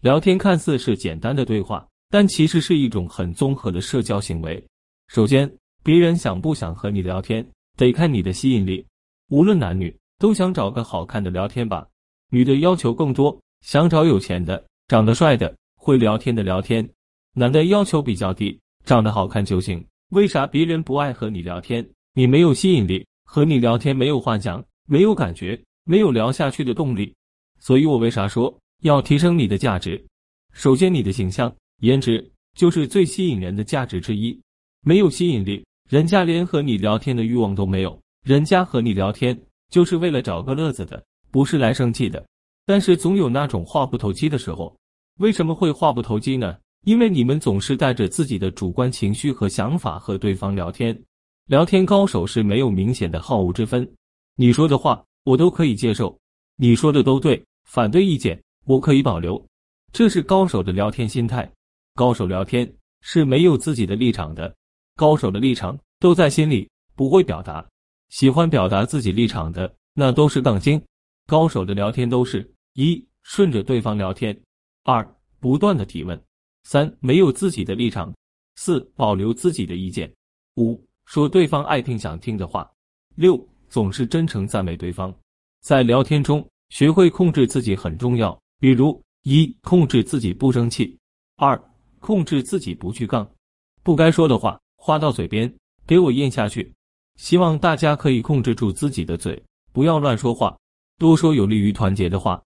聊天看似是简单的对话，但其实是一种很综合的社交行为。首先，别人想不想和你聊天，得看你的吸引力。无论男女，都想找个好看的聊天吧。女的要求更多，想找有钱的、长得帅的、会聊天的聊天；男的要求比较低，长得好看就行。为啥别人不爱和你聊天？你没有吸引力，和你聊天没有幻想，没有感觉，没有聊下去的动力。所以我为啥说？要提升你的价值，首先你的形象、颜值就是最吸引人的价值之一。没有吸引力，人家连和你聊天的欲望都没有。人家和你聊天就是为了找个乐子的，不是来生气的。但是总有那种话不投机的时候。为什么会话不投机呢？因为你们总是带着自己的主观情绪和想法和对方聊天。聊天高手是没有明显的好恶之分，你说的话我都可以接受，你说的都对，反对意见。我可以保留，这是高手的聊天心态。高手聊天是没有自己的立场的，高手的立场都在心里，不会表达。喜欢表达自己立场的，那都是杠精。高手的聊天都是一顺着对方聊天，二不断的提问，三没有自己的立场，四保留自己的意见，五说对方爱听想听的话，六总是真诚赞美对方。在聊天中学会控制自己很重要。比如，一控制自己不争气；二控制自己不去杠，不该说的话话到嘴边给我咽下去。希望大家可以控制住自己的嘴，不要乱说话，多说有利于团结的话。